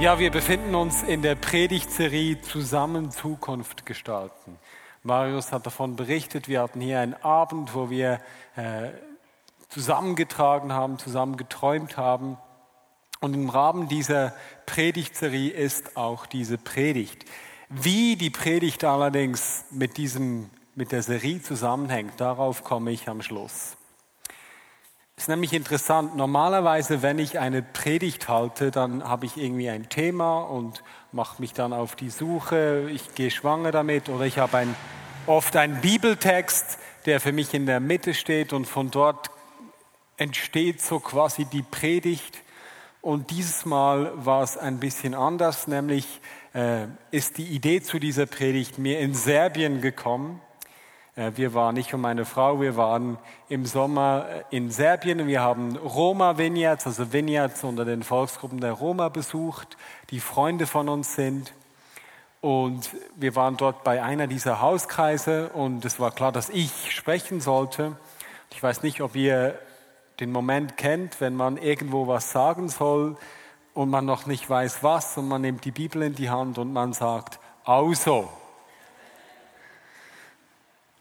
Ja, wir befinden uns in der Predigtserie Zusammen Zukunft gestalten. Marius hat davon berichtet, wir hatten hier einen Abend, wo wir äh, zusammengetragen haben, zusammen geträumt haben. Und im Rahmen dieser Predigtserie ist auch diese Predigt. Wie die Predigt allerdings mit, diesem, mit der Serie zusammenhängt, darauf komme ich am Schluss. Es ist nämlich interessant, normalerweise, wenn ich eine Predigt halte, dann habe ich irgendwie ein Thema und mache mich dann auf die Suche, ich gehe schwanger damit oder ich habe ein, oft einen Bibeltext, der für mich in der Mitte steht und von dort entsteht so quasi die Predigt. Und dieses Mal war es ein bisschen anders, nämlich äh, ist die Idee zu dieser Predigt mir in Serbien gekommen. Äh, wir waren nicht und meine Frau, wir waren im Sommer äh, in Serbien und wir haben Roma Vineyards, also Vineyards unter den Volksgruppen der Roma besucht, die Freunde von uns sind. Und wir waren dort bei einer dieser Hauskreise und es war klar, dass ich sprechen sollte. Ich weiß nicht, ob ihr den Moment kennt, wenn man irgendwo was sagen soll und man noch nicht weiß was und man nimmt die Bibel in die Hand und man sagt, also.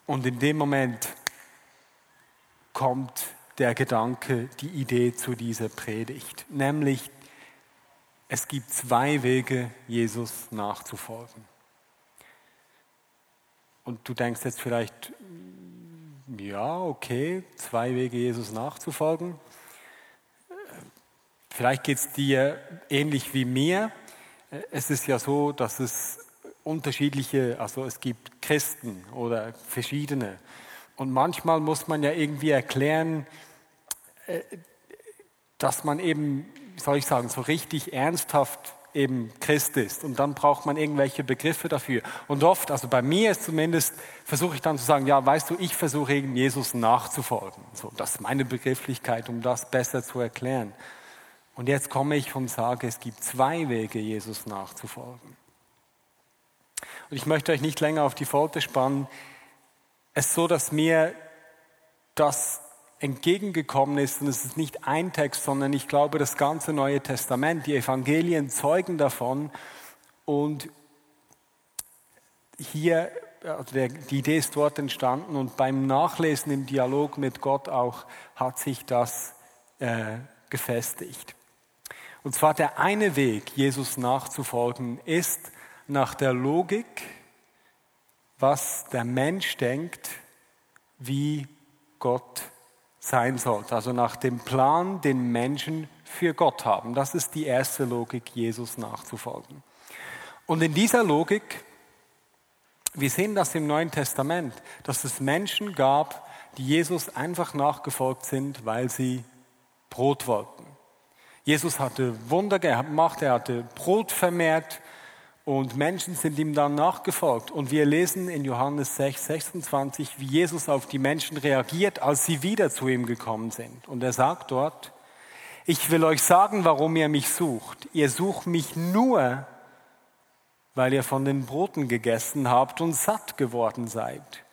Und in dem Moment kommt der Gedanke, die Idee zu dieser Predigt, nämlich es gibt zwei Wege, Jesus nachzufolgen. Und du denkst jetzt vielleicht, ja, okay, zwei Wege, Jesus nachzufolgen. Vielleicht geht es dir ähnlich wie mir. Es ist ja so, dass es unterschiedliche, also es gibt Christen oder verschiedene. Und manchmal muss man ja irgendwie erklären, äh, dass man eben, soll ich sagen, so richtig ernsthaft eben Christ ist. Und dann braucht man irgendwelche Begriffe dafür. Und oft, also bei mir ist zumindest, versuche ich dann zu sagen, ja, weißt du, ich versuche eben Jesus nachzufolgen. So, das ist meine Begrifflichkeit, um das besser zu erklären. Und jetzt komme ich und sage, es gibt zwei Wege, Jesus nachzufolgen. Und ich möchte euch nicht länger auf die Folter spannen. Es ist so, dass mir das entgegengekommen ist, und es ist nicht ein Text, sondern ich glaube, das ganze Neue Testament, die Evangelien zeugen davon. Und hier, also der, die Idee ist dort entstanden und beim Nachlesen im Dialog mit Gott auch hat sich das äh, gefestigt. Und zwar der eine Weg, Jesus nachzufolgen, ist nach der Logik, was der Mensch denkt, wie Gott sein sollte. Also nach dem Plan, den Menschen für Gott haben. Das ist die erste Logik, Jesus nachzufolgen. Und in dieser Logik, wir sehen das im Neuen Testament, dass es Menschen gab, die Jesus einfach nachgefolgt sind, weil sie Brot wollten. Jesus hatte Wunder gemacht, er hatte Brot vermehrt und Menschen sind ihm dann nachgefolgt. Und wir lesen in Johannes 6, 26, wie Jesus auf die Menschen reagiert, als sie wieder zu ihm gekommen sind. Und er sagt dort, ich will euch sagen, warum ihr mich sucht. Ihr sucht mich nur, weil ihr von den Broten gegessen habt und satt geworden seid.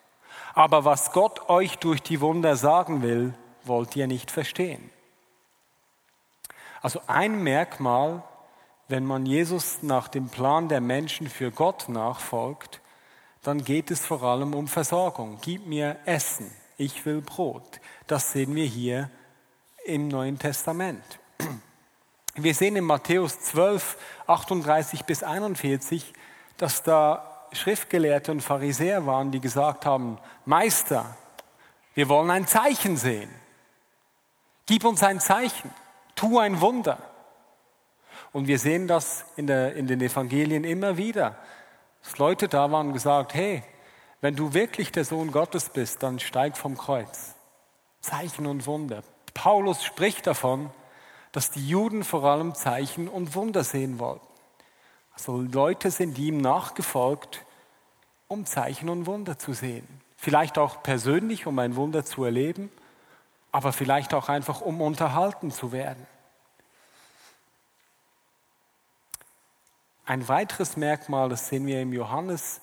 Aber was Gott euch durch die Wunder sagen will, wollt ihr nicht verstehen. Also ein Merkmal, wenn man Jesus nach dem Plan der Menschen für Gott nachfolgt, dann geht es vor allem um Versorgung. Gib mir Essen, ich will Brot. Das sehen wir hier im Neuen Testament. Wir sehen in Matthäus 12, 38 bis 41, dass da Schriftgelehrte und Pharisäer waren, die gesagt haben, Meister, wir wollen ein Zeichen sehen. Gib uns ein Zeichen tu ein Wunder. Und wir sehen das in, der, in den Evangelien immer wieder, dass Leute da waren und gesagt, hey, wenn du wirklich der Sohn Gottes bist, dann steig vom Kreuz. Zeichen und Wunder. Paulus spricht davon, dass die Juden vor allem Zeichen und Wunder sehen wollten. Also Leute sind ihm nachgefolgt, um Zeichen und Wunder zu sehen. Vielleicht auch persönlich, um ein Wunder zu erleben, aber vielleicht auch einfach, um unterhalten zu werden. Ein weiteres Merkmal, das sehen wir im Johannes,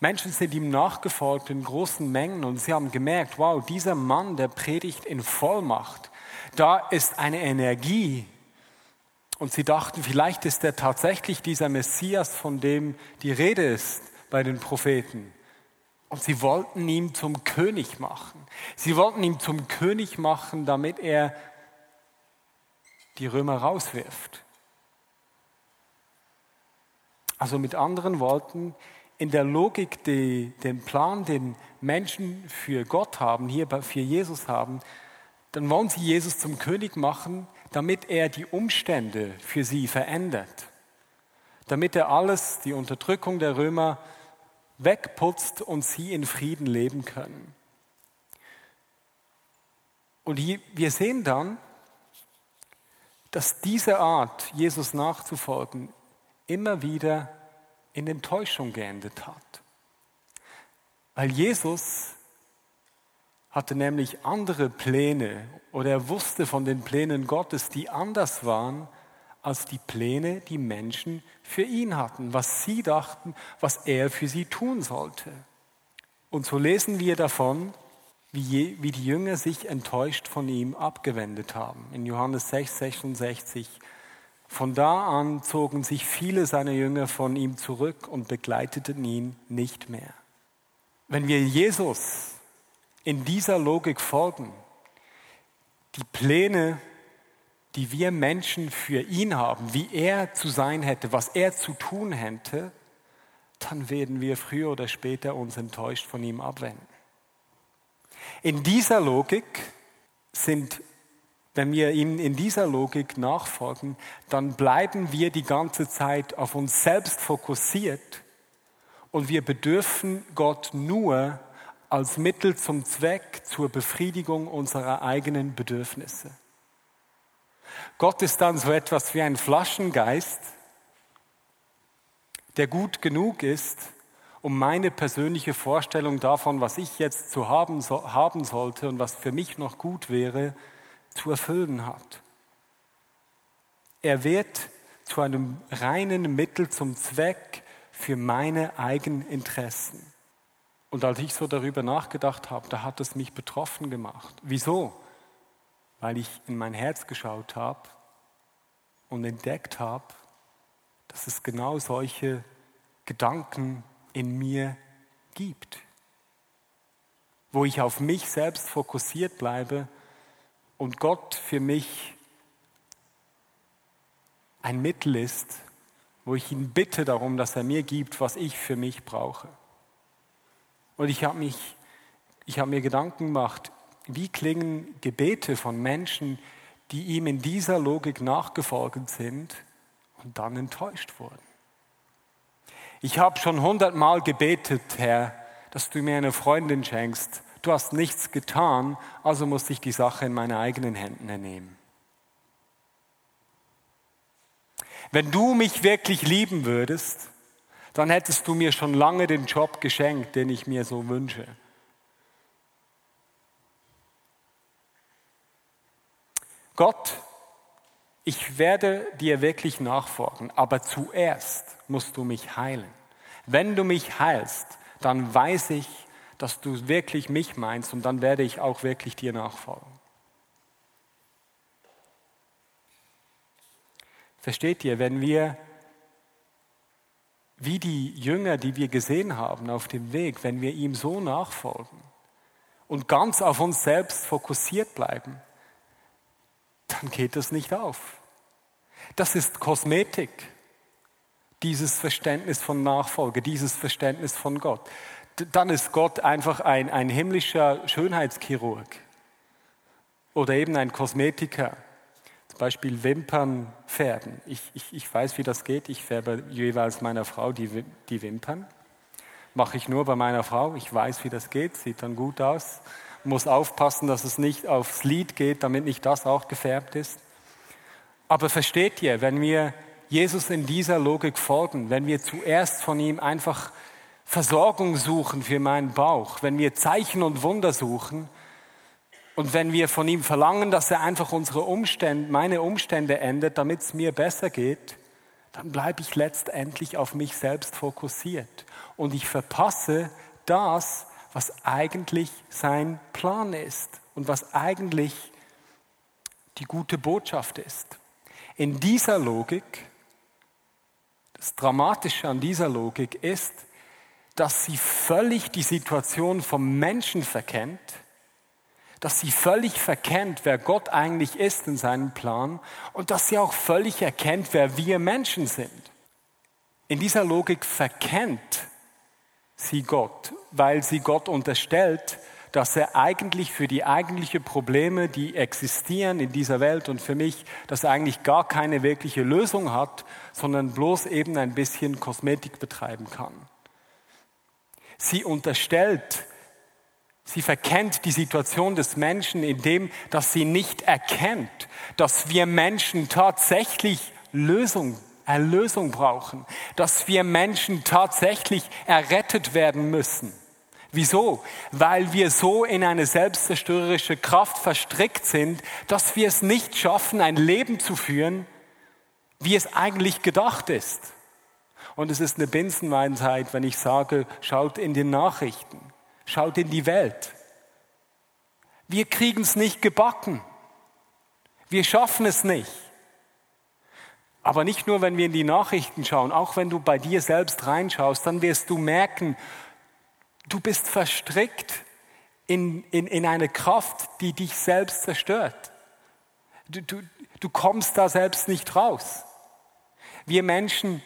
Menschen sind ihm nachgefolgt in großen Mengen und sie haben gemerkt, wow, dieser Mann, der predigt in Vollmacht, da ist eine Energie. Und sie dachten, vielleicht ist er tatsächlich dieser Messias, von dem die Rede ist bei den Propheten. Und sie wollten ihn zum König machen. Sie wollten ihn zum König machen, damit er die Römer rauswirft. Also mit anderen Worten, in der Logik, die, den Plan, den Menschen für Gott haben, hier für Jesus haben, dann wollen sie Jesus zum König machen, damit er die Umstände für sie verändert. Damit er alles, die Unterdrückung der Römer, wegputzt und sie in Frieden leben können. Und wir sehen dann, dass diese Art, Jesus nachzufolgen, immer wieder in Enttäuschung geendet hat. Weil Jesus hatte nämlich andere Pläne oder er wusste von den Plänen Gottes, die anders waren als die Pläne, die Menschen für ihn hatten, was sie dachten, was er für sie tun sollte. Und so lesen wir davon, wie, die Jünger sich enttäuscht von ihm abgewendet haben. In Johannes 6, 66 von da an zogen sich viele seiner Jünger von ihm zurück und begleiteten ihn nicht mehr. Wenn wir Jesus in dieser Logik folgen, die Pläne, die wir Menschen für ihn haben, wie er zu sein hätte, was er zu tun hätte, dann werden wir früher oder später uns enttäuscht von ihm abwenden. In dieser Logik sind wenn wir ihm in dieser Logik nachfolgen, dann bleiben wir die ganze Zeit auf uns selbst fokussiert und wir bedürfen Gott nur als Mittel zum Zweck zur Befriedigung unserer eigenen Bedürfnisse. Gott ist dann so etwas wie ein Flaschengeist, der gut genug ist, um meine persönliche Vorstellung davon, was ich jetzt zu haben, so, haben sollte und was für mich noch gut wäre, zu erfüllen hat. Er wird zu einem reinen Mittel zum Zweck für meine eigenen Interessen. Und als ich so darüber nachgedacht habe, da hat es mich betroffen gemacht. Wieso? Weil ich in mein Herz geschaut habe und entdeckt habe, dass es genau solche Gedanken in mir gibt, wo ich auf mich selbst fokussiert bleibe und Gott für mich ein Mittel ist, wo ich ihn bitte darum, dass er mir gibt, was ich für mich brauche. Und ich habe mich, ich habe mir Gedanken gemacht, wie klingen Gebete von Menschen, die ihm in dieser Logik nachgefolgt sind und dann enttäuscht wurden. Ich habe schon hundertmal gebetet, Herr, dass du mir eine Freundin schenkst, du hast nichts getan, also muss ich die Sache in meine eigenen Händen nehmen. Wenn du mich wirklich lieben würdest, dann hättest du mir schon lange den Job geschenkt, den ich mir so wünsche. Gott, ich werde dir wirklich nachfolgen, aber zuerst musst du mich heilen. Wenn du mich heilst, dann weiß ich, dass du wirklich mich meinst und dann werde ich auch wirklich dir nachfolgen. Versteht ihr, wenn wir wie die Jünger, die wir gesehen haben auf dem Weg, wenn wir ihm so nachfolgen und ganz auf uns selbst fokussiert bleiben, dann geht das nicht auf. Das ist Kosmetik, dieses Verständnis von Nachfolge, dieses Verständnis von Gott dann ist Gott einfach ein, ein himmlischer Schönheitschirurg oder eben ein Kosmetiker. Zum Beispiel Wimpern färben. Ich, ich, ich weiß, wie das geht. Ich färbe jeweils meiner Frau die, die Wimpern. Mache ich nur bei meiner Frau. Ich weiß, wie das geht. Sieht dann gut aus. Muss aufpassen, dass es nicht aufs Lied geht, damit nicht das auch gefärbt ist. Aber versteht ihr, wenn wir Jesus in dieser Logik folgen, wenn wir zuerst von ihm einfach Versorgung suchen für meinen Bauch, wenn wir Zeichen und Wunder suchen und wenn wir von ihm verlangen, dass er einfach unsere Umstände, meine Umstände ändert, damit es mir besser geht, dann bleibe ich letztendlich auf mich selbst fokussiert und ich verpasse das, was eigentlich sein Plan ist und was eigentlich die gute Botschaft ist. In dieser Logik, das Dramatische an dieser Logik ist, dass sie völlig die Situation vom Menschen verkennt, dass sie völlig verkennt, wer Gott eigentlich ist in seinem Plan und dass sie auch völlig erkennt, wer wir Menschen sind. In dieser Logik verkennt sie Gott, weil sie Gott unterstellt, dass er eigentlich für die eigentlichen Probleme, die existieren in dieser Welt und für mich, dass er eigentlich gar keine wirkliche Lösung hat, sondern bloß eben ein bisschen Kosmetik betreiben kann. Sie unterstellt, sie verkennt die Situation des Menschen in dem, dass sie nicht erkennt, dass wir Menschen tatsächlich Lösung, Erlösung brauchen, dass wir Menschen tatsächlich errettet werden müssen. Wieso? Weil wir so in eine selbstzerstörerische Kraft verstrickt sind, dass wir es nicht schaffen, ein Leben zu führen, wie es eigentlich gedacht ist. Und es ist eine Binsenweisheit, wenn ich sage, schaut in den Nachrichten, schaut in die Welt. Wir kriegen es nicht gebacken. Wir schaffen es nicht. Aber nicht nur, wenn wir in die Nachrichten schauen, auch wenn du bei dir selbst reinschaust, dann wirst du merken, Du bist verstrickt in, in, in eine Kraft, die dich selbst zerstört. Du, du, du kommst da selbst nicht raus. Wir Menschen,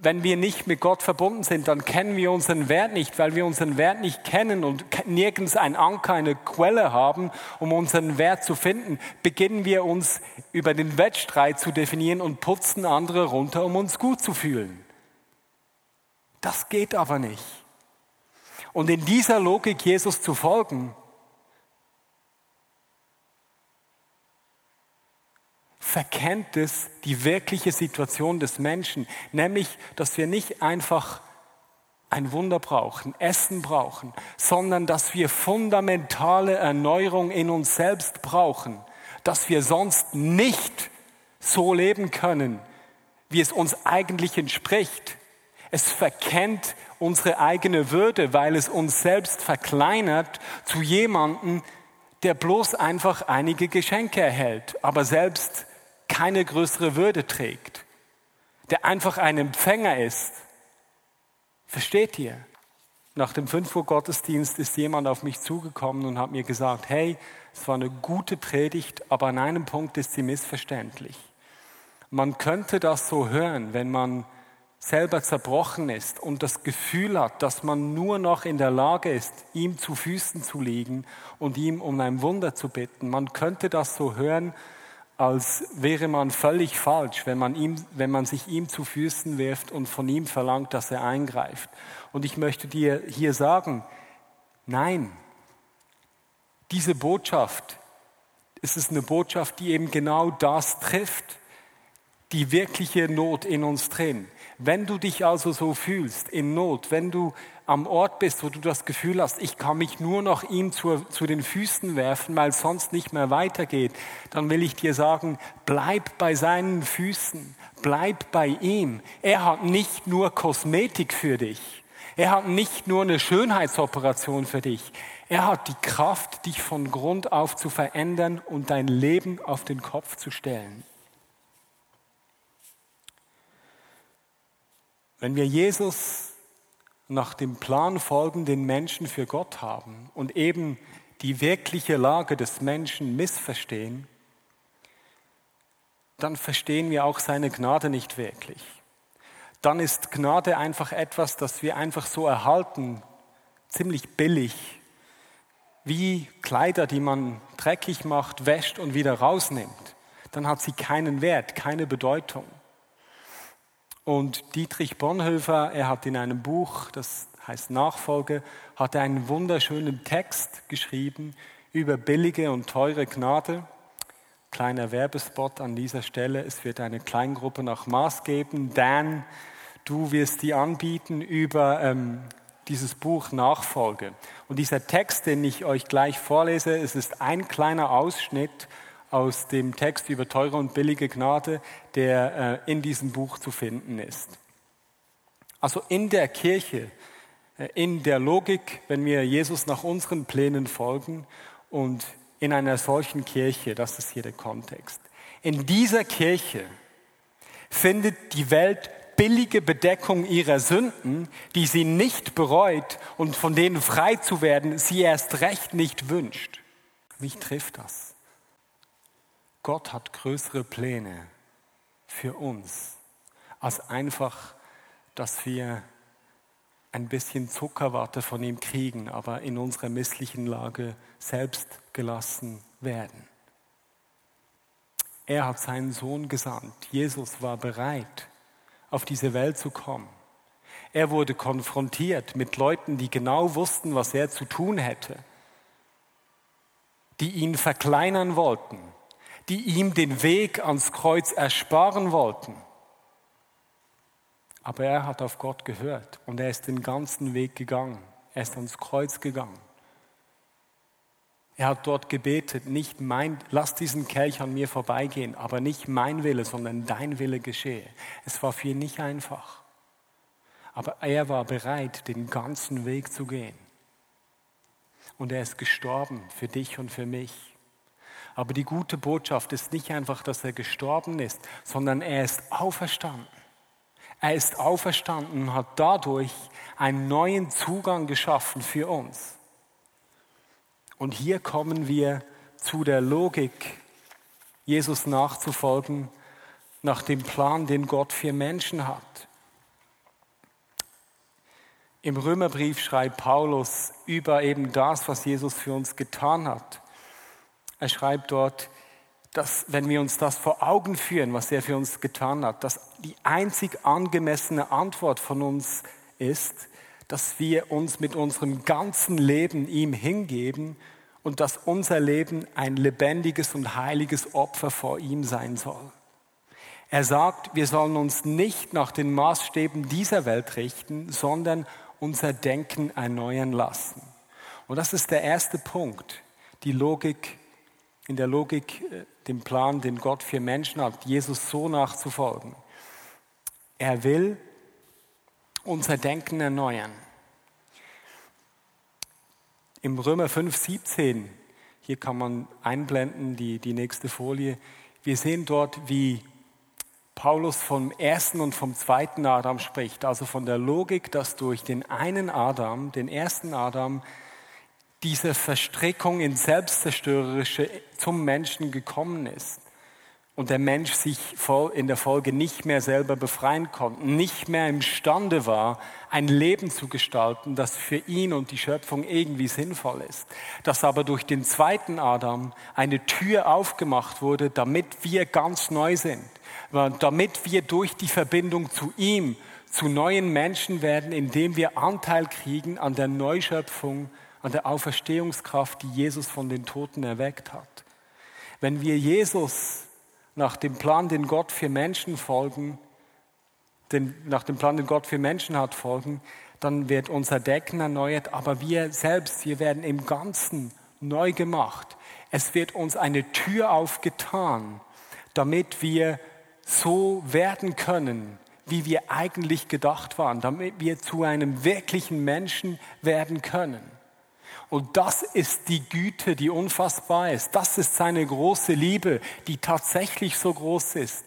wenn wir nicht mit Gott verbunden sind, dann kennen wir unseren Wert nicht, weil wir unseren Wert nicht kennen und nirgends ein Anker, eine Quelle haben, um unseren Wert zu finden, beginnen wir uns über den Wettstreit zu definieren und putzen andere runter, um uns gut zu fühlen. Das geht aber nicht. Und in dieser Logik Jesus zu folgen, verkennt es die wirkliche Situation des Menschen, nämlich, dass wir nicht einfach ein Wunder brauchen, Essen brauchen, sondern dass wir fundamentale Erneuerung in uns selbst brauchen, dass wir sonst nicht so leben können, wie es uns eigentlich entspricht. Es verkennt unsere eigene Würde, weil es uns selbst verkleinert zu jemandem, der bloß einfach einige Geschenke erhält, aber selbst keine größere Würde trägt, der einfach ein Empfänger ist. Versteht ihr? Nach dem 5 Uhr Gottesdienst ist jemand auf mich zugekommen und hat mir gesagt, hey, es war eine gute Predigt, aber an einem Punkt ist sie missverständlich. Man könnte das so hören, wenn man selber zerbrochen ist und das Gefühl hat, dass man nur noch in der Lage ist, ihm zu Füßen zu liegen und ihm um ein Wunder zu bitten. Man könnte das so hören, als wäre man völlig falsch, wenn man, ihm, wenn man sich ihm zu Füßen wirft und von ihm verlangt, dass er eingreift. Und ich möchte dir hier sagen, nein, diese Botschaft, es ist eine Botschaft, die eben genau das trifft, die wirkliche Not in uns drin. Wenn du dich also so fühlst, in Not, wenn du am Ort bist, wo du das Gefühl hast, ich kann mich nur noch ihm zu, zu den Füßen werfen, weil es sonst nicht mehr weitergeht, dann will ich dir sagen, bleib bei seinen Füßen, bleib bei ihm. Er hat nicht nur Kosmetik für dich. Er hat nicht nur eine Schönheitsoperation für dich. Er hat die Kraft, dich von Grund auf zu verändern und dein Leben auf den Kopf zu stellen. Wenn wir Jesus nach dem Plan folgen, den Menschen für Gott haben und eben die wirkliche Lage des Menschen missverstehen, dann verstehen wir auch seine Gnade nicht wirklich. Dann ist Gnade einfach etwas, das wir einfach so erhalten, ziemlich billig, wie Kleider, die man dreckig macht, wäscht und wieder rausnimmt. Dann hat sie keinen Wert, keine Bedeutung. Und Dietrich Bonhoeffer, er hat in einem Buch, das heißt Nachfolge, hat einen wunderschönen Text geschrieben über billige und teure Gnade. Kleiner Werbespot an dieser Stelle. Es wird eine Kleingruppe nach Maß geben. Dan, du wirst die anbieten über ähm, dieses Buch Nachfolge. Und dieser Text, den ich euch gleich vorlese, es ist ein kleiner Ausschnitt aus dem Text über teure und billige Gnade, der äh, in diesem Buch zu finden ist. Also in der Kirche, äh, in der Logik, wenn wir Jesus nach unseren Plänen folgen und in einer solchen Kirche, das ist hier der Kontext. In dieser Kirche findet die Welt billige Bedeckung ihrer Sünden, die sie nicht bereut und von denen frei zu werden sie erst recht nicht wünscht. Mich trifft das. Gott hat größere Pläne für uns, als einfach, dass wir ein bisschen Zuckerwatte von ihm kriegen, aber in unserer misslichen Lage selbst gelassen werden. Er hat seinen Sohn gesandt. Jesus war bereit, auf diese Welt zu kommen. Er wurde konfrontiert mit Leuten, die genau wussten, was er zu tun hätte, die ihn verkleinern wollten, die ihm den Weg ans Kreuz ersparen wollten. Aber er hat auf Gott gehört und er ist den ganzen Weg gegangen. Er ist ans Kreuz gegangen. Er hat dort gebetet, nicht mein, lass diesen Kelch an mir vorbeigehen, aber nicht mein Wille, sondern dein Wille geschehe. Es war für ihn nicht einfach. Aber er war bereit, den ganzen Weg zu gehen. Und er ist gestorben für dich und für mich. Aber die gute Botschaft ist nicht einfach, dass er gestorben ist, sondern er ist auferstanden. Er ist auferstanden und hat dadurch einen neuen Zugang geschaffen für uns. Und hier kommen wir zu der Logik, Jesus nachzufolgen nach dem Plan, den Gott für Menschen hat. Im Römerbrief schreibt Paulus über eben das, was Jesus für uns getan hat. Er schreibt dort, dass wenn wir uns das vor Augen führen, was er für uns getan hat, dass die einzig angemessene Antwort von uns ist, dass wir uns mit unserem ganzen Leben ihm hingeben und dass unser Leben ein lebendiges und heiliges Opfer vor ihm sein soll. Er sagt, wir sollen uns nicht nach den Maßstäben dieser Welt richten, sondern unser Denken erneuern lassen. Und das ist der erste Punkt, die Logik in der Logik äh, dem Plan, den Gott für Menschen hat, Jesus so nachzufolgen. Er will unser Denken erneuern. Im Römer 5, 17, hier kann man einblenden die, die nächste Folie, wir sehen dort, wie Paulus vom ersten und vom zweiten Adam spricht, also von der Logik, dass durch den einen Adam, den ersten Adam, diese Verstrickung in Selbstzerstörerische zum Menschen gekommen ist und der Mensch sich in der Folge nicht mehr selber befreien konnte, nicht mehr imstande war, ein Leben zu gestalten, das für ihn und die Schöpfung irgendwie sinnvoll ist. Dass aber durch den zweiten Adam eine Tür aufgemacht wurde, damit wir ganz neu sind, damit wir durch die Verbindung zu ihm zu neuen Menschen werden, indem wir Anteil kriegen an der Neuschöpfung an der Auferstehungskraft, die Jesus von den Toten erweckt hat. Wenn wir Jesus nach dem Plan, den Gott für Menschen folgen, den, nach dem Plan, den Gott für Menschen hat, folgen, dann wird unser Decken erneuert, aber wir selbst, wir werden im Ganzen neu gemacht. Es wird uns eine Tür aufgetan, damit wir so werden können, wie wir eigentlich gedacht waren, damit wir zu einem wirklichen Menschen werden können. Und das ist die Güte, die unfassbar ist. Das ist seine große Liebe, die tatsächlich so groß ist.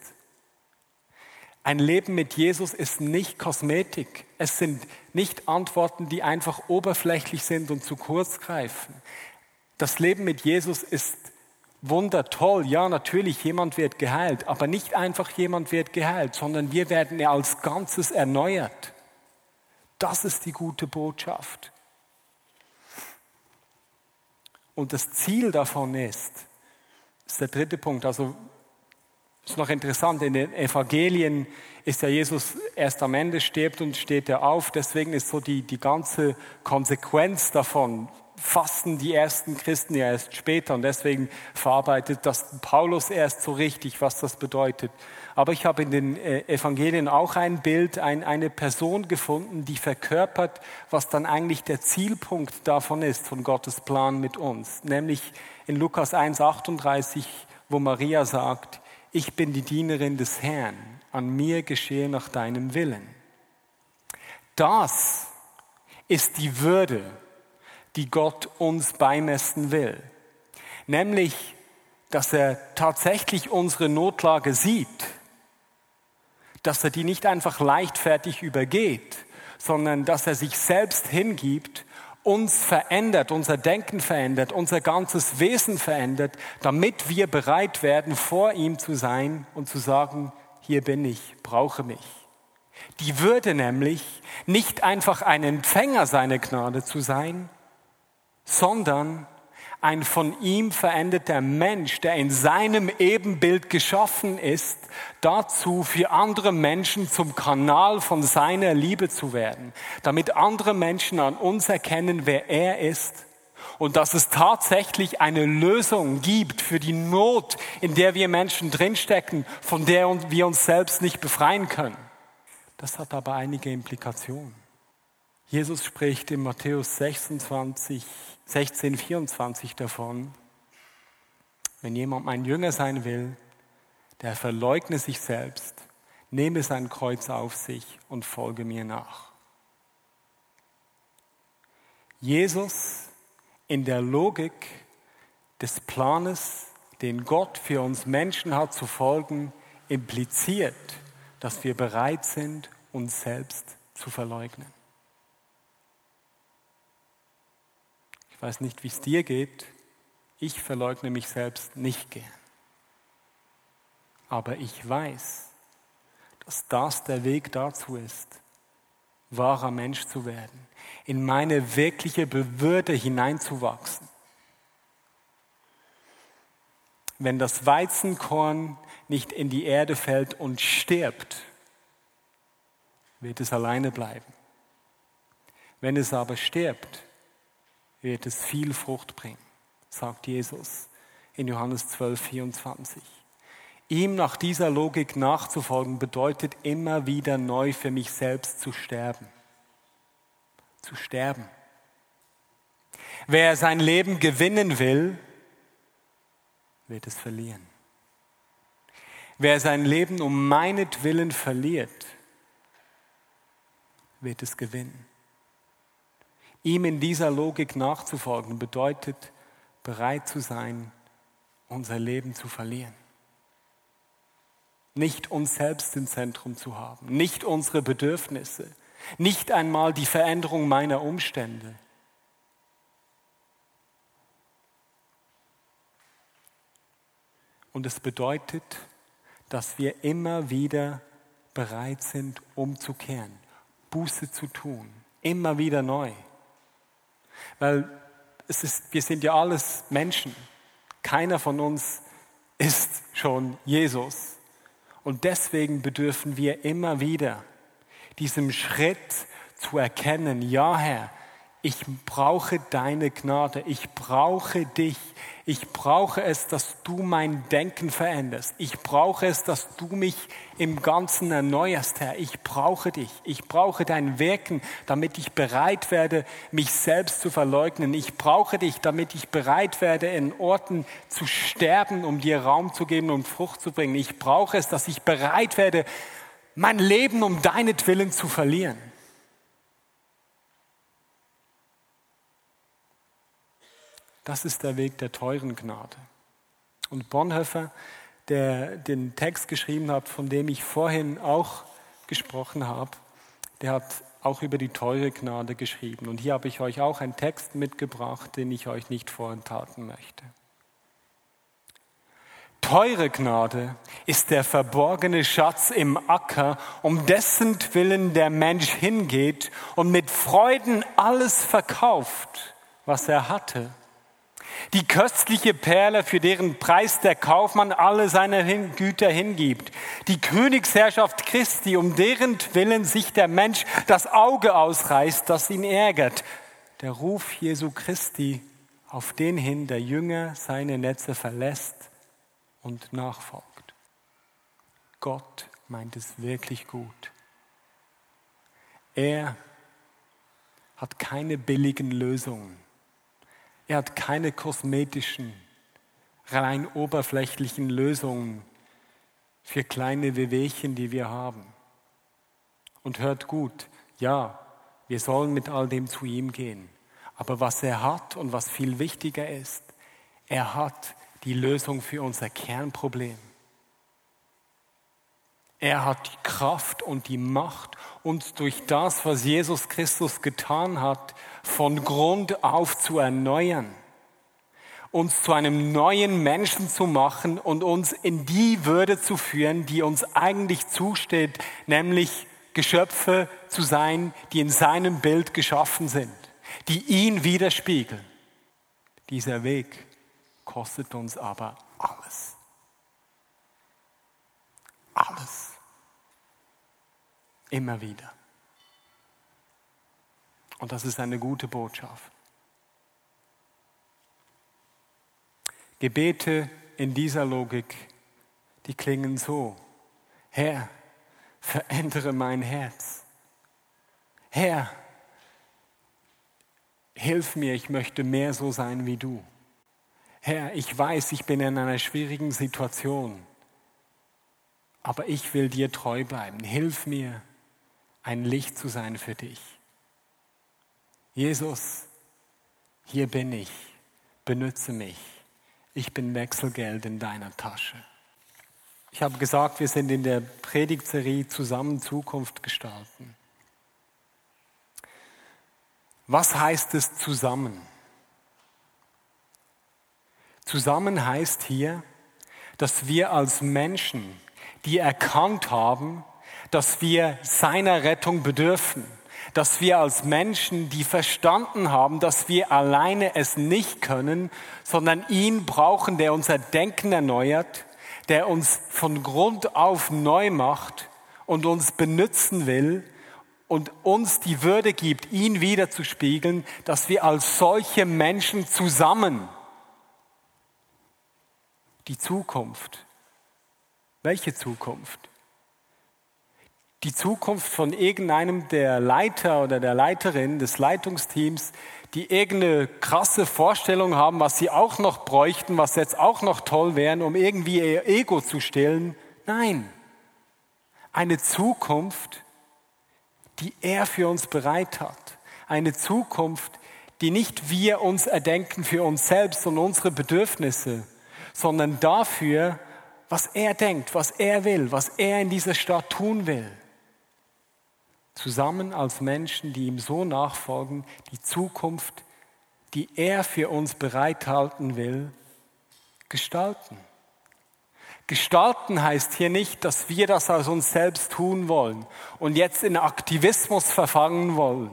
Ein Leben mit Jesus ist nicht Kosmetik. Es sind nicht Antworten, die einfach oberflächlich sind und zu kurz greifen. Das Leben mit Jesus ist wundertoll. Ja, natürlich, jemand wird geheilt, aber nicht einfach jemand wird geheilt, sondern wir werden ja als Ganzes erneuert. Das ist die gute Botschaft. Und das Ziel davon ist, ist der dritte Punkt, also ist noch interessant, in den Evangelien ist ja Jesus erst am Ende, stirbt und steht er auf. Deswegen ist so die, die ganze Konsequenz davon fassen die ersten Christen ja erst später und deswegen verarbeitet das Paulus erst so richtig, was das bedeutet. Aber ich habe in den äh, Evangelien auch ein Bild, ein, eine Person gefunden, die verkörpert, was dann eigentlich der Zielpunkt davon ist, von Gottes Plan mit uns. Nämlich in Lukas 1,38, wo Maria sagt, ich bin die Dienerin des Herrn, an mir geschehe nach deinem Willen. Das ist die Würde, die Gott uns beimessen will. Nämlich, dass er tatsächlich unsere Notlage sieht, dass er die nicht einfach leichtfertig übergeht, sondern dass er sich selbst hingibt, uns verändert, unser Denken verändert, unser ganzes Wesen verändert, damit wir bereit werden, vor ihm zu sein und zu sagen, hier bin ich, brauche mich. Die Würde nämlich, nicht einfach ein Empfänger seiner Gnade zu sein, sondern ein von ihm veränderter Mensch, der in seinem Ebenbild geschaffen ist, dazu für andere Menschen zum Kanal von seiner Liebe zu werden, damit andere Menschen an uns erkennen, wer er ist und dass es tatsächlich eine Lösung gibt für die Not, in der wir Menschen drinstecken, von der wir uns selbst nicht befreien können. Das hat aber einige Implikationen. Jesus spricht in Matthäus 26, 16, 24 davon, wenn jemand mein Jünger sein will, der verleugne sich selbst, nehme sein Kreuz auf sich und folge mir nach. Jesus in der Logik des Planes, den Gott für uns Menschen hat zu folgen, impliziert, dass wir bereit sind, uns selbst zu verleugnen. Weiß nicht, wie es dir geht. Ich verleugne mich selbst nicht gern. Aber ich weiß, dass das der Weg dazu ist, wahrer Mensch zu werden, in meine wirkliche Bewürde hineinzuwachsen. Wenn das Weizenkorn nicht in die Erde fällt und stirbt, wird es alleine bleiben. Wenn es aber stirbt, wird es viel Frucht bringen, sagt Jesus in Johannes 12, 24. Ihm nach dieser Logik nachzufolgen bedeutet immer wieder neu für mich selbst zu sterben. Zu sterben. Wer sein Leben gewinnen will, wird es verlieren. Wer sein Leben um meinetwillen verliert, wird es gewinnen. Ihm in dieser Logik nachzufolgen bedeutet, bereit zu sein, unser Leben zu verlieren. Nicht uns selbst im Zentrum zu haben, nicht unsere Bedürfnisse, nicht einmal die Veränderung meiner Umstände. Und es bedeutet, dass wir immer wieder bereit sind, umzukehren, Buße zu tun, immer wieder neu. Weil es ist, wir sind ja alles Menschen. Keiner von uns ist schon Jesus. Und deswegen bedürfen wir immer wieder diesem Schritt zu erkennen, ja Herr, ich brauche deine Gnade, ich brauche dich, ich brauche es, dass du mein Denken veränderst, ich brauche es, dass du mich im Ganzen erneuerst, Herr, ich brauche dich, ich brauche dein Wirken, damit ich bereit werde, mich selbst zu verleugnen, ich brauche dich, damit ich bereit werde, in Orten zu sterben, um dir Raum zu geben und Frucht zu bringen, ich brauche es, dass ich bereit werde, mein Leben um deinetwillen zu verlieren. Das ist der Weg der teuren Gnade. Und Bonhoeffer, der den Text geschrieben hat, von dem ich vorhin auch gesprochen habe, der hat auch über die teure Gnade geschrieben. Und hier habe ich euch auch einen Text mitgebracht, den ich euch nicht vorenthalten möchte. Teure Gnade ist der verborgene Schatz im Acker, um dessen Willen der Mensch hingeht und mit Freuden alles verkauft, was er hatte die köstliche Perle, für deren Preis der Kaufmann alle seine Güter hingibt. Die Königsherrschaft Christi, um deren Willen sich der Mensch das Auge ausreißt, das ihn ärgert. der Ruf Jesu Christi auf den hin, der Jünger seine Netze verlässt und nachfolgt. Gott meint es wirklich gut. Er hat keine billigen Lösungen. Er hat keine kosmetischen, rein oberflächlichen Lösungen für kleine Wehwehchen, die wir haben. Und hört gut, ja, wir sollen mit all dem zu ihm gehen. Aber was er hat und was viel wichtiger ist, er hat die Lösung für unser Kernproblem. Er hat die Kraft und die Macht, uns durch das, was Jesus Christus getan hat, von Grund auf zu erneuern, uns zu einem neuen Menschen zu machen und uns in die Würde zu führen, die uns eigentlich zusteht, nämlich Geschöpfe zu sein, die in seinem Bild geschaffen sind, die ihn widerspiegeln. Dieser Weg kostet uns aber alles. Alles. Immer wieder. Und das ist eine gute Botschaft. Gebete in dieser Logik, die klingen so. Herr, verändere mein Herz. Herr, hilf mir, ich möchte mehr so sein wie du. Herr, ich weiß, ich bin in einer schwierigen Situation, aber ich will dir treu bleiben. Hilf mir, ein Licht zu sein für dich. Jesus, hier bin ich, benütze mich. Ich bin Wechselgeld in deiner Tasche. Ich habe gesagt, wir sind in der Predigtserie zusammen Zukunft gestalten. Was heißt es zusammen? Zusammen heißt hier, dass wir als Menschen, die erkannt haben, dass wir seiner Rettung bedürfen, dass wir als Menschen, die verstanden haben, dass wir alleine es nicht können, sondern ihn brauchen, der unser Denken erneuert, der uns von Grund auf neu macht und uns benutzen will und uns die Würde gibt, ihn wieder zu spiegeln, dass wir als solche Menschen zusammen die Zukunft, welche Zukunft? Die Zukunft von irgendeinem der Leiter oder der Leiterin des Leitungsteams, die irgendeine krasse Vorstellung haben, was sie auch noch bräuchten, was jetzt auch noch toll wären, um irgendwie ihr Ego zu stillen. Nein, eine Zukunft, die er für uns bereit hat. Eine Zukunft, die nicht wir uns erdenken für uns selbst und unsere Bedürfnisse, sondern dafür, was er denkt, was er will, was er in dieser Stadt tun will zusammen als Menschen, die ihm so nachfolgen, die Zukunft, die er für uns bereithalten will, gestalten. Gestalten heißt hier nicht, dass wir das aus uns selbst tun wollen und jetzt in Aktivismus verfangen wollen,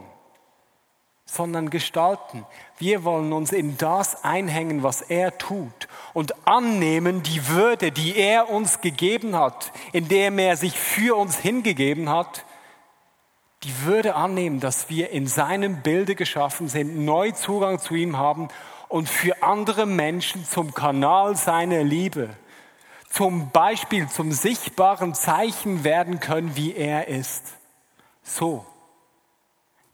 sondern gestalten. Wir wollen uns in das einhängen, was er tut und annehmen die Würde, die er uns gegeben hat, indem er sich für uns hingegeben hat die Würde annehmen, dass wir in seinem Bilde geschaffen sind, neu Zugang zu ihm haben und für andere Menschen zum Kanal seiner Liebe, zum Beispiel, zum sichtbaren Zeichen werden können, wie er ist. So,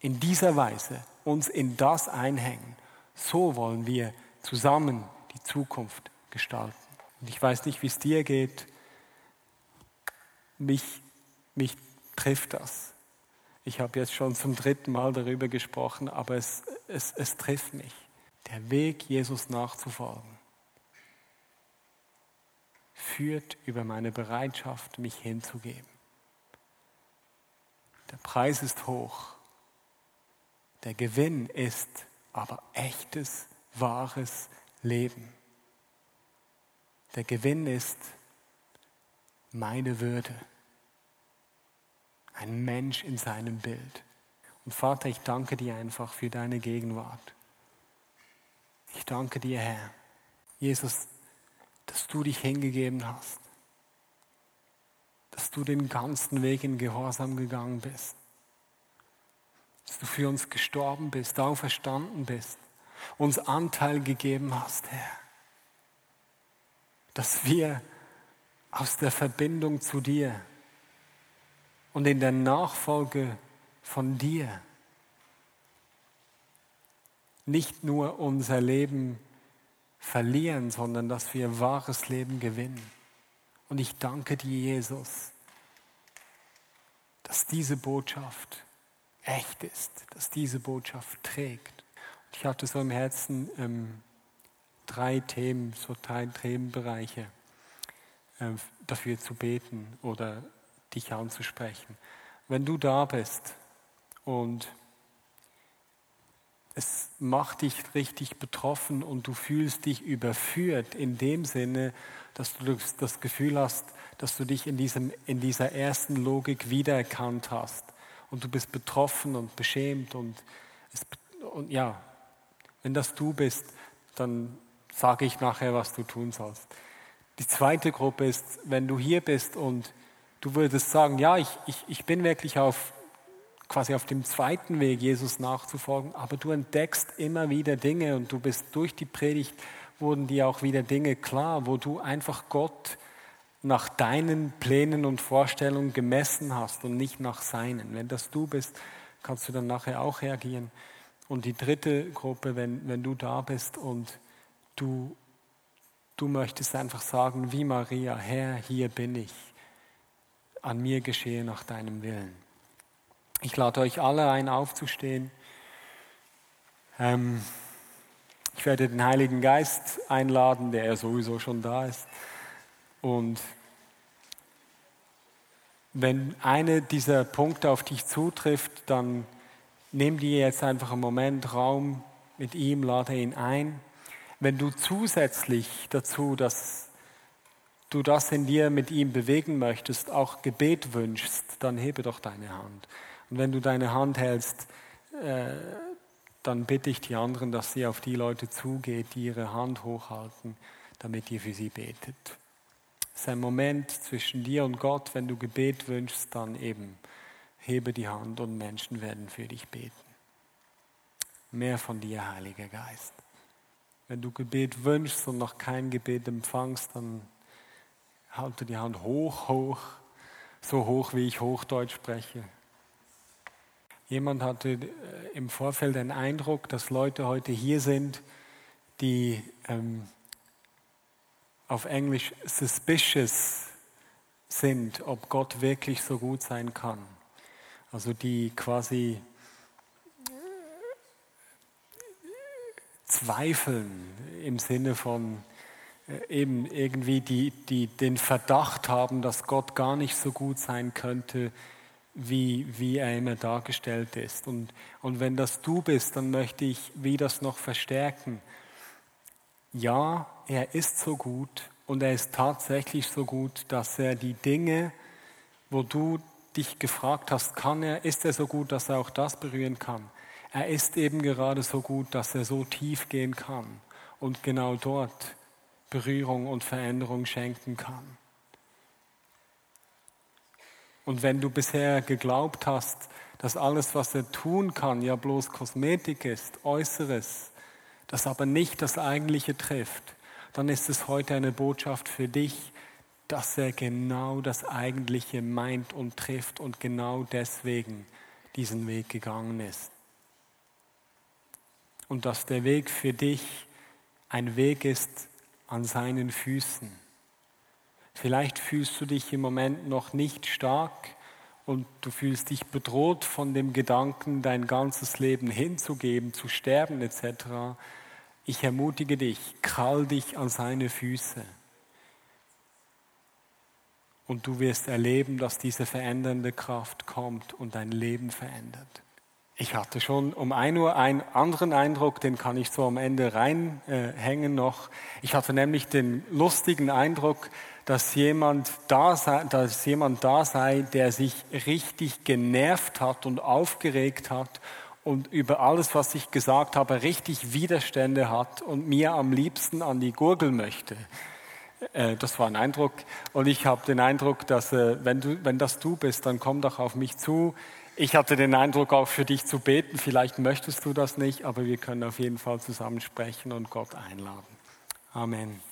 in dieser Weise uns in das einhängen. So wollen wir zusammen die Zukunft gestalten. Und ich weiß nicht, wie es dir geht. Mich, mich trifft das. Ich habe jetzt schon zum dritten Mal darüber gesprochen, aber es, es, es trifft mich. Der Weg, Jesus nachzufolgen, führt über meine Bereitschaft, mich hinzugeben. Der Preis ist hoch. Der Gewinn ist aber echtes, wahres Leben. Der Gewinn ist meine Würde ein Mensch in seinem Bild. Und Vater, ich danke dir einfach für deine Gegenwart. Ich danke dir, Herr, Jesus, dass du dich hingegeben hast, dass du den ganzen Weg in Gehorsam gegangen bist, dass du für uns gestorben bist, auferstanden bist, uns Anteil gegeben hast, Herr. Dass wir aus der Verbindung zu dir und in der Nachfolge von dir nicht nur unser Leben verlieren, sondern dass wir wahres Leben gewinnen. Und ich danke dir, Jesus, dass diese Botschaft echt ist, dass diese Botschaft trägt. Ich hatte so im Herzen ähm, drei Themen, so drei Themenbereiche, äh, dafür zu beten oder dich anzusprechen. Wenn du da bist und es macht dich richtig betroffen und du fühlst dich überführt in dem Sinne, dass du das Gefühl hast, dass du dich in, diesem, in dieser ersten Logik wiedererkannt hast und du bist betroffen und beschämt und, es, und ja, wenn das du bist, dann sage ich nachher, was du tun sollst. Die zweite Gruppe ist, wenn du hier bist und du würdest sagen, ja, ich, ich, ich bin wirklich auf quasi auf dem zweiten Weg, Jesus nachzufolgen, aber du entdeckst immer wieder Dinge und du bist durch die Predigt, wurden dir auch wieder Dinge klar, wo du einfach Gott nach deinen Plänen und Vorstellungen gemessen hast und nicht nach seinen. Wenn das du bist, kannst du dann nachher auch reagieren. Und die dritte Gruppe, wenn, wenn du da bist und du, du möchtest einfach sagen, wie Maria, Herr, hier bin ich, an mir geschehe nach deinem Willen. Ich lade euch alle ein, aufzustehen. Ähm, ich werde den Heiligen Geist einladen, der ja sowieso schon da ist. Und wenn eine dieser Punkte auf dich zutrifft, dann nimm dir jetzt einfach einen Moment Raum mit ihm, lade ihn ein. Wenn du zusätzlich dazu, dass du das in dir mit ihm bewegen möchtest, auch Gebet wünschst, dann hebe doch deine Hand. Und wenn du deine Hand hältst, äh, dann bitte ich die anderen, dass sie auf die Leute zugeht, die ihre Hand hochhalten, damit ihr für sie betet. Es ist ein Moment zwischen dir und Gott. Wenn du Gebet wünschst, dann eben hebe die Hand und Menschen werden für dich beten. Mehr von dir, Heiliger Geist. Wenn du Gebet wünschst und noch kein Gebet empfangst, dann halte die Hand hoch, hoch, so hoch, wie ich Hochdeutsch spreche. Jemand hatte äh, im Vorfeld den Eindruck, dass Leute heute hier sind, die ähm, auf Englisch suspicious sind, ob Gott wirklich so gut sein kann. Also die quasi zweifeln im Sinne von eben irgendwie die, die den Verdacht haben, dass Gott gar nicht so gut sein könnte, wie, wie er immer dargestellt ist. Und, und wenn das du bist, dann möchte ich wie das noch verstärken. Ja, er ist so gut und er ist tatsächlich so gut, dass er die Dinge, wo du dich gefragt hast, kann er, ist er so gut, dass er auch das berühren kann. Er ist eben gerade so gut, dass er so tief gehen kann und genau dort Berührung und Veränderung schenken kann. Und wenn du bisher geglaubt hast, dass alles, was er tun kann, ja bloß Kosmetik ist, Äußeres, das aber nicht das Eigentliche trifft, dann ist es heute eine Botschaft für dich, dass er genau das Eigentliche meint und trifft und genau deswegen diesen Weg gegangen ist. Und dass der Weg für dich ein Weg ist an seinen Füßen Vielleicht fühlst du dich im Moment noch nicht stark und du fühlst dich bedroht von dem Gedanken, dein ganzes Leben hinzugeben, zu sterben etc. Ich ermutige dich, krall dich an seine Füße. Und du wirst erleben, dass diese verändernde Kraft kommt und dein Leben verändert. Ich hatte schon um ein Uhr einen anderen Eindruck, den kann ich so am Ende reinhängen äh, noch. Ich hatte nämlich den lustigen Eindruck, dass jemand, da sei, dass jemand da sei, der sich richtig genervt hat und aufgeregt hat und über alles, was ich gesagt habe, richtig Widerstände hat und mir am liebsten an die Gurgel möchte. Äh, das war ein Eindruck. Und ich habe den Eindruck, dass äh, wenn, du, wenn das du bist, dann komm doch auf mich zu Ich hatte den Eindruck, auch für dich zu beten. Vielleicht möchtest du das nicht, aber wir können auf jeden Fall zusammen sprechen und Gott einladen. Amen.